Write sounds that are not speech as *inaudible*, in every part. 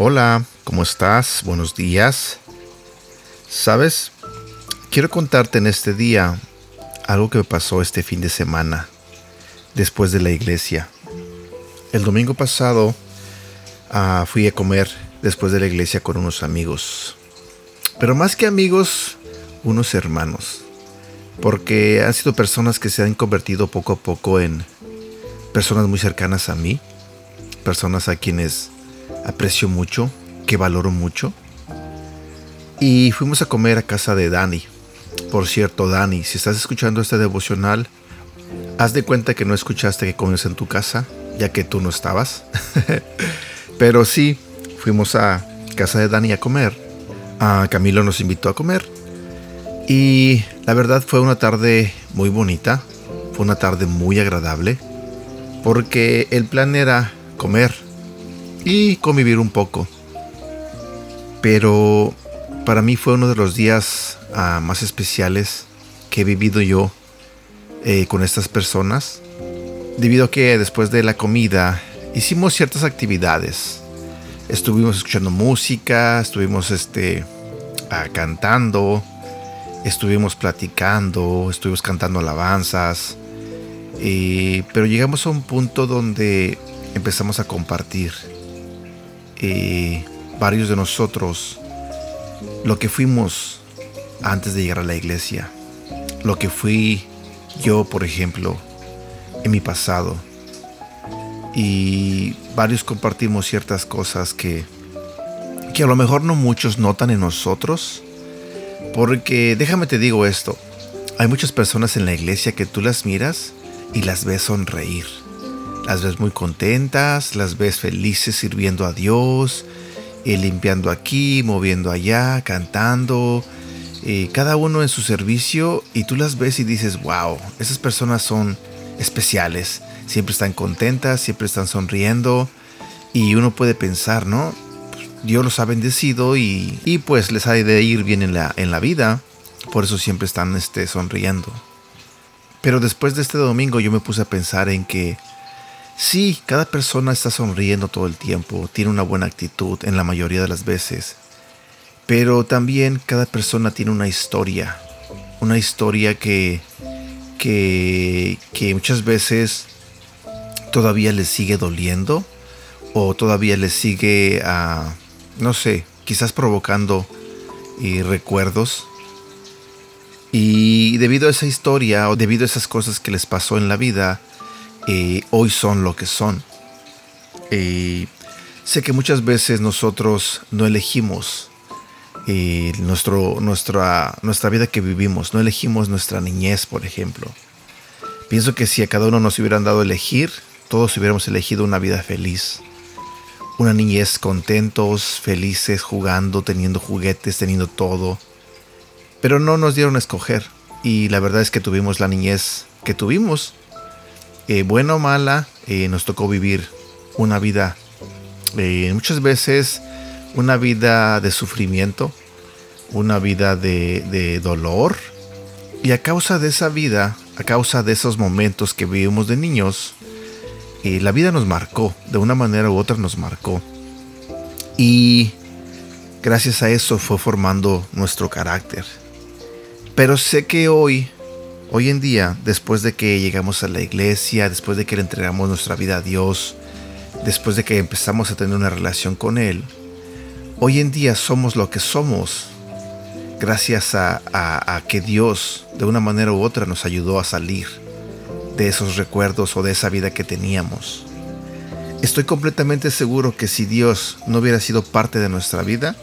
Hola, ¿cómo estás? Buenos días. ¿Sabes? Quiero contarte en este día algo que me pasó este fin de semana, después de la iglesia. El domingo pasado ah, fui a comer después de la iglesia con unos amigos. Pero más que amigos, unos hermanos. Porque han sido personas que se han convertido poco a poco en personas muy cercanas a mí. Personas a quienes aprecio mucho, que valoro mucho. Y fuimos a comer a casa de Dani. Por cierto, Dani, si estás escuchando este devocional, haz de cuenta que no escuchaste que comes en tu casa, ya que tú no estabas. *laughs* Pero sí, fuimos a casa de Dani a comer. Camilo nos invitó a comer. Y la verdad fue una tarde muy bonita. Fue una tarde muy agradable. Porque el plan era comer y convivir un poco. Pero para mí fue uno de los días ah, más especiales que he vivido yo eh, con estas personas. Debido a que después de la comida hicimos ciertas actividades. Estuvimos escuchando música, estuvimos este, ah, cantando, estuvimos platicando, estuvimos cantando alabanzas. pero llegamos a un punto donde empezamos a compartir eh, varios de nosotros lo que fuimos antes de llegar a la iglesia, lo que fui yo, por ejemplo, en mi pasado. Y varios compartimos ciertas cosas que, que a lo mejor no muchos notan en nosotros. Porque déjame te digo esto, hay muchas personas en la iglesia que tú las miras y las ves sonreír las ves muy contentas, las ves felices sirviendo a Dios, eh, limpiando aquí, moviendo allá, cantando, eh, cada uno en su servicio y tú las ves y dices, wow, esas personas son especiales, siempre están contentas, siempre están sonriendo y uno puede pensar, ¿no? Dios los ha bendecido y, y pues les ha de ir bien en la, en la vida, por eso siempre están este, sonriendo. Pero después de este domingo yo me puse a pensar en que Sí, cada persona está sonriendo todo el tiempo, tiene una buena actitud en la mayoría de las veces, pero también cada persona tiene una historia, una historia que, que, que muchas veces todavía le sigue doliendo o todavía le sigue, a, no sé, quizás provocando eh, recuerdos. Y debido a esa historia o debido a esas cosas que les pasó en la vida, eh, hoy son lo que son. sé que muchas veces nosotros no elegimos eh, nuestro, nuestra, nuestra vida que vivimos, no elegimos nuestra niñez, por ejemplo. Pienso que si a cada uno nos hubieran dado a elegir, todos hubiéramos elegido una vida feliz. Una niñez contentos, felices, jugando, teniendo juguetes, teniendo todo. Pero no nos dieron a escoger. Y la verdad es que tuvimos la niñez que tuvimos. Eh, buena o mala, eh, nos tocó vivir una vida, eh, muchas veces una vida de sufrimiento, una vida de, dolor. Y a causa de esa vida, a causa de esos momentos que vivimos de niños, la vida nos marcó, de una manera u otra nos marcó. Y gracias a eso fue formando nuestro carácter. Pero sé que hoy Hoy en día, después de que llegamos a la iglesia, después de que le entregamos nuestra vida a Dios, después de que empezamos a tener una relación con Él, hoy en día somos lo que somos gracias a, que Dios de una manera u otra nos ayudó a salir de esos recuerdos o de esa vida que teníamos. Estoy completamente seguro que si Dios no hubiera sido parte de nuestra vida,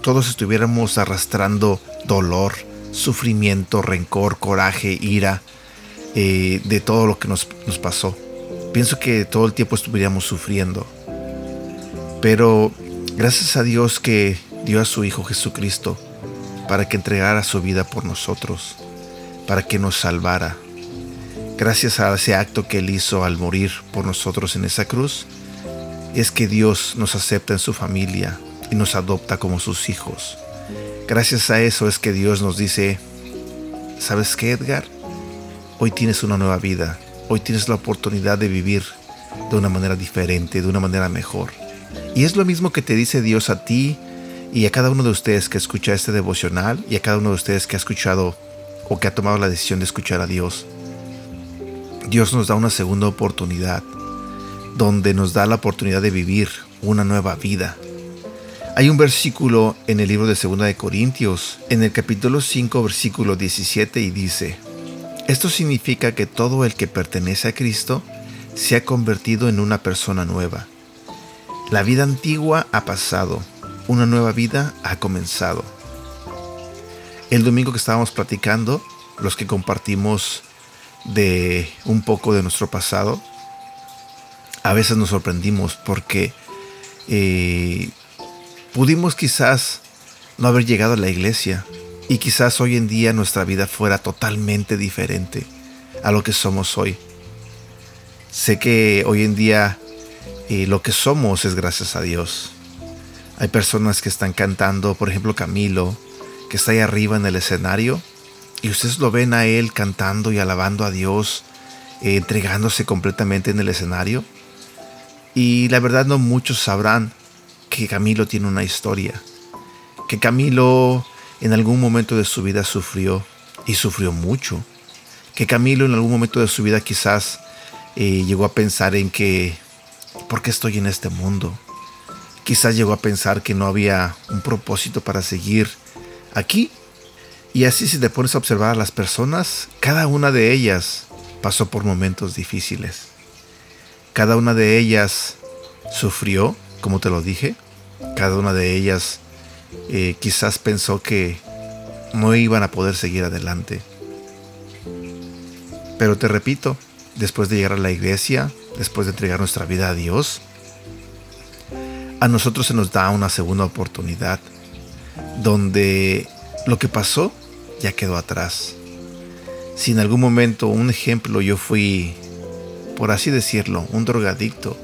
todos estuviéramos arrastrando dolor, sufrimiento, rencor, coraje, ira, eh, de todo lo que nos, nos pasó. Pienso que todo el tiempo estuviéramos sufriendo. Pero gracias a Dios que dio a su Hijo Jesucristo para que entregara su vida por nosotros, para que nos salvara. Gracias a ese acto que Él hizo al morir por nosotros en esa cruz, es que Dios nos acepta en su familia y nos adopta como sus hijos. Gracias a eso es que Dios nos dice, ¿sabes qué Edgar? Hoy tienes una nueva vida, hoy tienes la oportunidad de vivir de una manera diferente, de una manera mejor. Y es lo mismo que te dice Dios a ti y a cada uno de ustedes que escucha este devocional y a cada uno de ustedes que ha escuchado o que ha tomado la decisión de escuchar a Dios. Dios nos da una segunda oportunidad, donde nos da la oportunidad de vivir una nueva vida. Hay un versículo en el libro de Segunda de Corintios, en el capítulo 5, versículo 17, y dice, Esto significa que todo el que pertenece a Cristo se ha convertido en una persona nueva. La vida antigua ha pasado, una nueva vida ha comenzado. El domingo que estábamos platicando, los que compartimos de un poco de nuestro pasado, a veces nos sorprendimos porque eh, pudimos quizás no haber llegado a la iglesia y quizás hoy en día nuestra vida fuera totalmente diferente a lo que somos hoy. Sé que hoy en día eh, lo que somos es gracias a Dios. Hay personas que están cantando, por ejemplo Camilo, que está ahí arriba en el escenario y ustedes lo ven a él cantando y alabando a Dios, eh, entregándose completamente en el escenario. Y la verdad no muchos sabrán que Camilo tiene una historia, que Camilo en algún momento de su vida sufrió y sufrió mucho, que Camilo en algún momento de su vida quizás eh, llegó a pensar en que, ¿por qué estoy en este mundo? Quizás llegó a pensar que no había un propósito para seguir aquí. Y así si te pones a observar a las personas, cada una de ellas pasó por momentos difíciles. Cada una de ellas sufrió, como te lo dije. Cada una de ellas eh, quizás pensó que no iban a poder seguir adelante. Pero te repito, después de llegar a la iglesia, después de entregar nuestra vida a Dios, a nosotros se nos da una segunda oportunidad donde lo que pasó ya quedó atrás. Si en algún momento, un ejemplo, yo fui, por así decirlo, un drogadicto,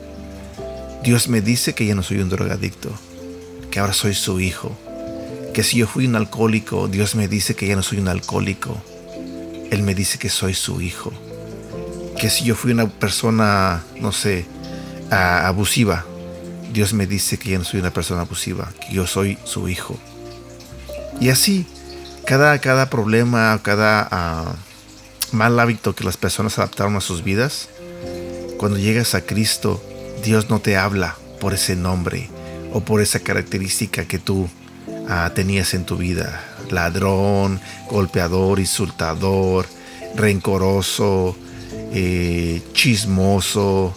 Dios me dice que ya no soy un drogadicto, que ahora soy su hijo. Que si yo fui un alcohólico, Dios me dice que ya no soy un alcohólico. Él me dice que soy su hijo. Que si yo fui una persona, no sé, abusiva, Dios me dice que ya no soy una persona abusiva, que yo soy su hijo. Y así, cada, cada problema, cada ah, mal hábito que las personas adaptaron a sus vidas, cuando llegas a Cristo, Dios no te habla por ese nombre o por esa característica que tú ah, tenías en tu vida. Ladrón, golpeador, insultador, rencoroso, eh, chismoso,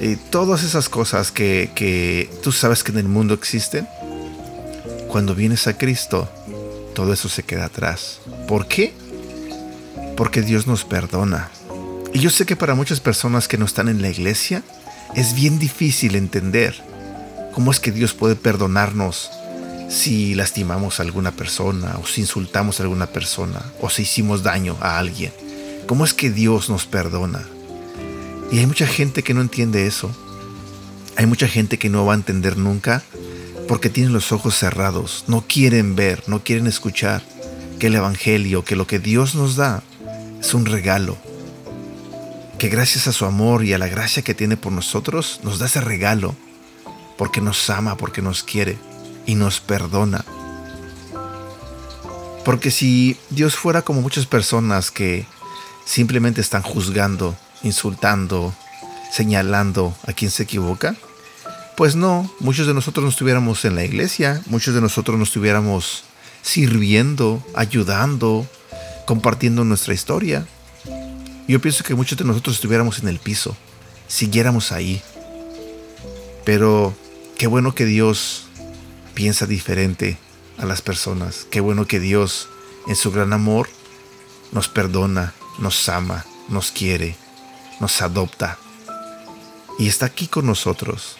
eh, todas esas cosas que, que tú sabes que en el mundo existen. Cuando vienes a Cristo, todo eso se queda atrás. ¿Por qué? Porque Dios nos perdona. Y yo sé que para muchas personas que no están en la iglesia es bien difícil entender cómo es que Dios puede perdonarnos si lastimamos a alguna persona o si insultamos a alguna persona o si hicimos daño a alguien. ¿Cómo es que Dios nos perdona? Y hay mucha gente que no entiende eso. Hay mucha gente que no va a entender nunca porque tienen los ojos cerrados, no quieren ver, no quieren escuchar que el Evangelio, que lo que Dios nos da es un regalo, que gracias a su amor y a la gracia que tiene por nosotros, nos da ese regalo, porque nos ama, porque nos quiere y nos perdona. Porque si Dios fuera como muchas personas que simplemente están juzgando, insultando, señalando a quien se equivoca, pues no, muchos de nosotros no estuviéramos en la iglesia, muchos de nosotros no estuviéramos sirviendo, ayudando, compartiendo nuestra historia. Yo pienso que muchos de nosotros estuviéramos en el piso, siguiéramos ahí. Pero qué bueno que Dios piensa diferente a las personas. Qué bueno que Dios, en su gran amor, nos perdona, nos ama, nos quiere, nos adopta. Y está aquí con nosotros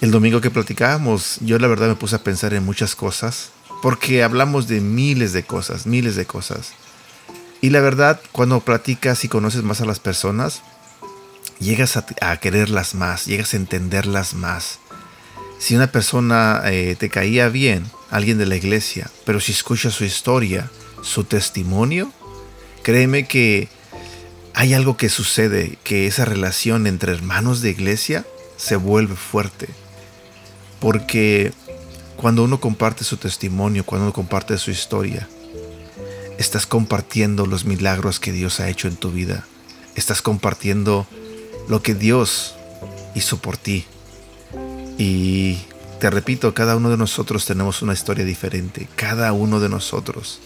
el domingo que platicábamos, yo la verdad me puse a pensar en muchas cosas, porque hablamos de miles de cosas, miles de cosas. Y la verdad, cuando platicas y conoces más a las personas, llegas a, quererlas más, llegas a entenderlas más. Si una persona eh, te caía bien, alguien de la iglesia, pero si escuchas su historia, su testimonio, créeme que hay algo que sucede, que esa relación entre hermanos de iglesia se vuelve fuerte. Porque cuando uno comparte su testimonio, cuando uno comparte su historia, estás compartiendo los milagros que Dios ha hecho en tu vida. Estás compartiendo lo que Dios hizo por ti. Y te repito, cada uno de nosotros tenemos una historia diferente. Cada uno de nosotros.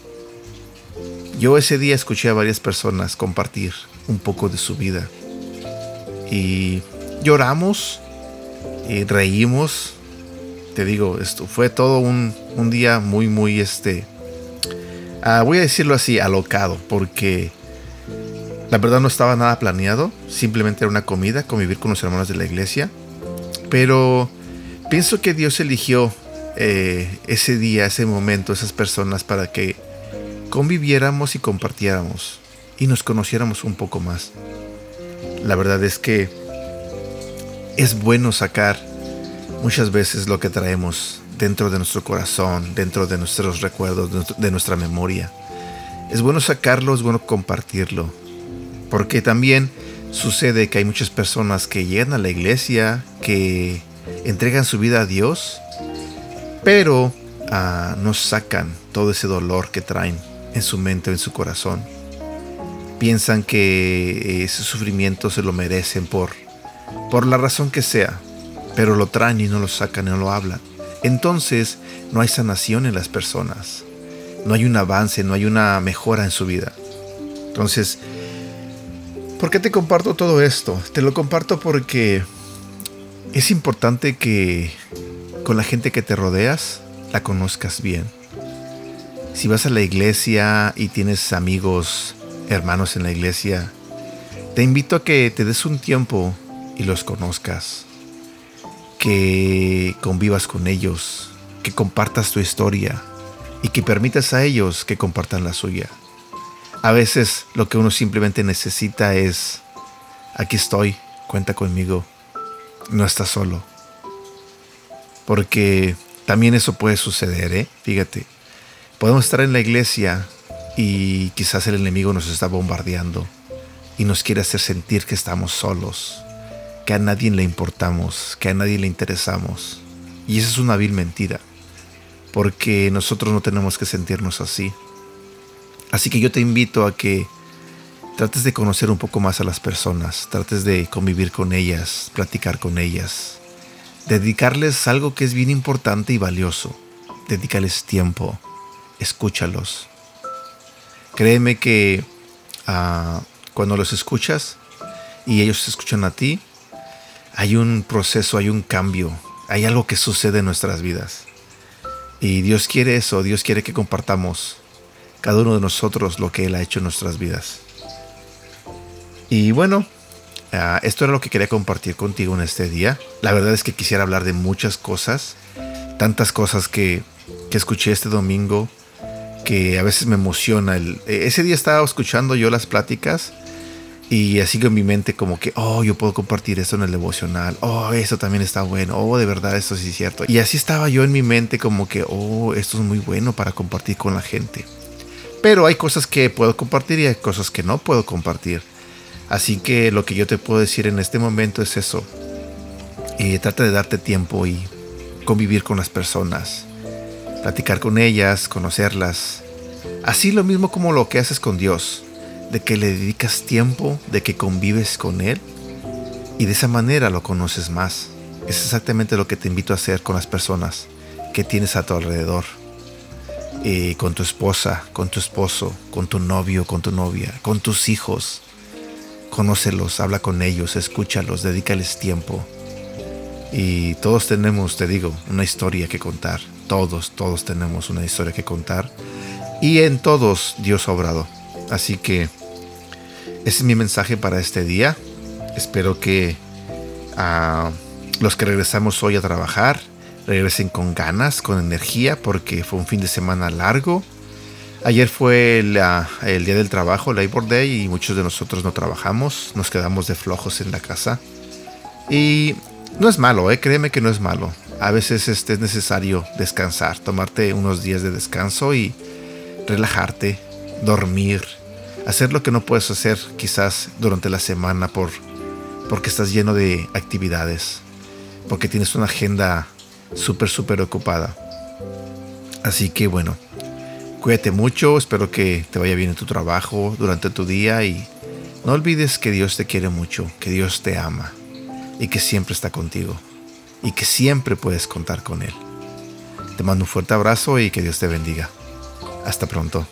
Yo ese día escuché a varias personas compartir un poco de su vida. Y lloramos y reímos. Te digo, esto fue todo un, día muy, muy este. Ah, voy a decirlo así, alocado, porque la verdad no estaba nada planeado. Simplemente era una comida, convivir con los hermanos de la iglesia. Pero pienso que Dios eligió eh, ese día, ese momento, esas personas para que conviviéramos y compartiéramos y nos conociéramos un poco más. La verdad es que es bueno sacar muchas veces lo que traemos dentro de nuestro corazón, dentro de nuestros recuerdos, de nuestra memoria. Es bueno sacarlo, es bueno compartirlo. Porque también sucede que hay muchas personas que llegan a la iglesia, que entregan su vida a Dios, pero ah, no sacan todo ese dolor que traen en su mente o en su corazón piensan que ese sufrimiento se lo merecen por, por la razón que sea, pero lo traen y no lo sacan no lo hablan. Entonces no hay sanación en las personas, no hay un avance, no hay una mejora en su vida. Entonces, ¿por qué te comparto todo esto? Te lo comparto porque es importante que con la gente que te rodeas la conozcas bien. Si vas a la iglesia y tienes amigos hermanos en la iglesia, te invito a que te des un tiempo y los conozcas, que convivas con ellos, que compartas tu historia y que permitas a ellos que compartan la suya. A veces lo que uno simplemente necesita es, aquí estoy, cuenta conmigo, no estás solo. Porque también eso puede suceder, ¿eh? Fíjate, podemos estar en la iglesia y quizás el enemigo nos está bombardeando y nos quiere hacer sentir que estamos solos, que a nadie le importamos, que a nadie le interesamos. Y esa es una vil mentira, porque nosotros no tenemos que sentirnos así. Así que yo te invito a que trates de conocer un poco más a las personas, trates de convivir con ellas, platicar con ellas, dedicarles algo que es bien importante y valioso, dedícales tiempo, escúchalos Créeme que ah, cuando los escuchas y ellos escuchan a ti, hay un proceso, hay un cambio, hay algo que sucede en nuestras vidas. Y Dios quiere eso, Dios quiere que compartamos cada uno de nosotros lo que Él ha hecho en nuestras vidas. Y bueno, ah, esto era lo que quería compartir contigo en este día. La verdad es que quisiera hablar de muchas cosas, tantas cosas que, que escuché este domingo, que a veces me emociona. E, ese día estaba escuchando yo las pláticas y así en mi mente como que, oh, yo puedo compartir esto en el devocional. Oh, eso también está bueno. Oh, de verdad, esto sí es cierto. Y así estaba yo en mi mente como que, oh, esto es muy bueno para compartir con la gente. Pero hay cosas que puedo compartir y hay cosas que no puedo compartir. Así que lo que yo te puedo decir en este momento es eso. Eh, trata de darte tiempo y convivir con las personas platicar con ellas, conocerlas. Así lo mismo como lo que haces con Dios, de que le dedicas tiempo, de que convives con Él y de esa manera lo conoces más. Es exactamente lo que te invito a hacer con las personas que tienes a tu alrededor. Eh, con tu esposa, con tu esposo, con tu novio, con tu novia, con tus hijos. Conócelos, habla con ellos, escúchalos, dedícales tiempo. Y todos tenemos, te digo, una historia que contar. Todos, todos tenemos una historia que contar. Y en todos Dios ha obrado. Así que ese es mi mensaje para este día. Espero que ah, los que regresamos hoy a trabajar regresen con ganas, con energía, porque fue un fin de semana largo. Ayer fue el, el día del trabajo, Labor Day, y muchos de nosotros no trabajamos, nos quedamos de flojos en la casa. Y no es malo, ¿eh? créeme que no es malo. A veces este, es necesario descansar, tomarte unos días de descanso y relajarte, dormir, hacer lo que no puedes hacer quizás durante la semana por, porque estás lleno de actividades, porque tienes una agenda súper, súper ocupada. Así que bueno, cuídate mucho, espero que te vaya bien en tu trabajo durante tu día y no olvides que Dios te quiere mucho, que Dios te ama y que siempre está contigo y que siempre puedes contar con Él. Te mando un fuerte abrazo y que Dios te bendiga. Hasta pronto.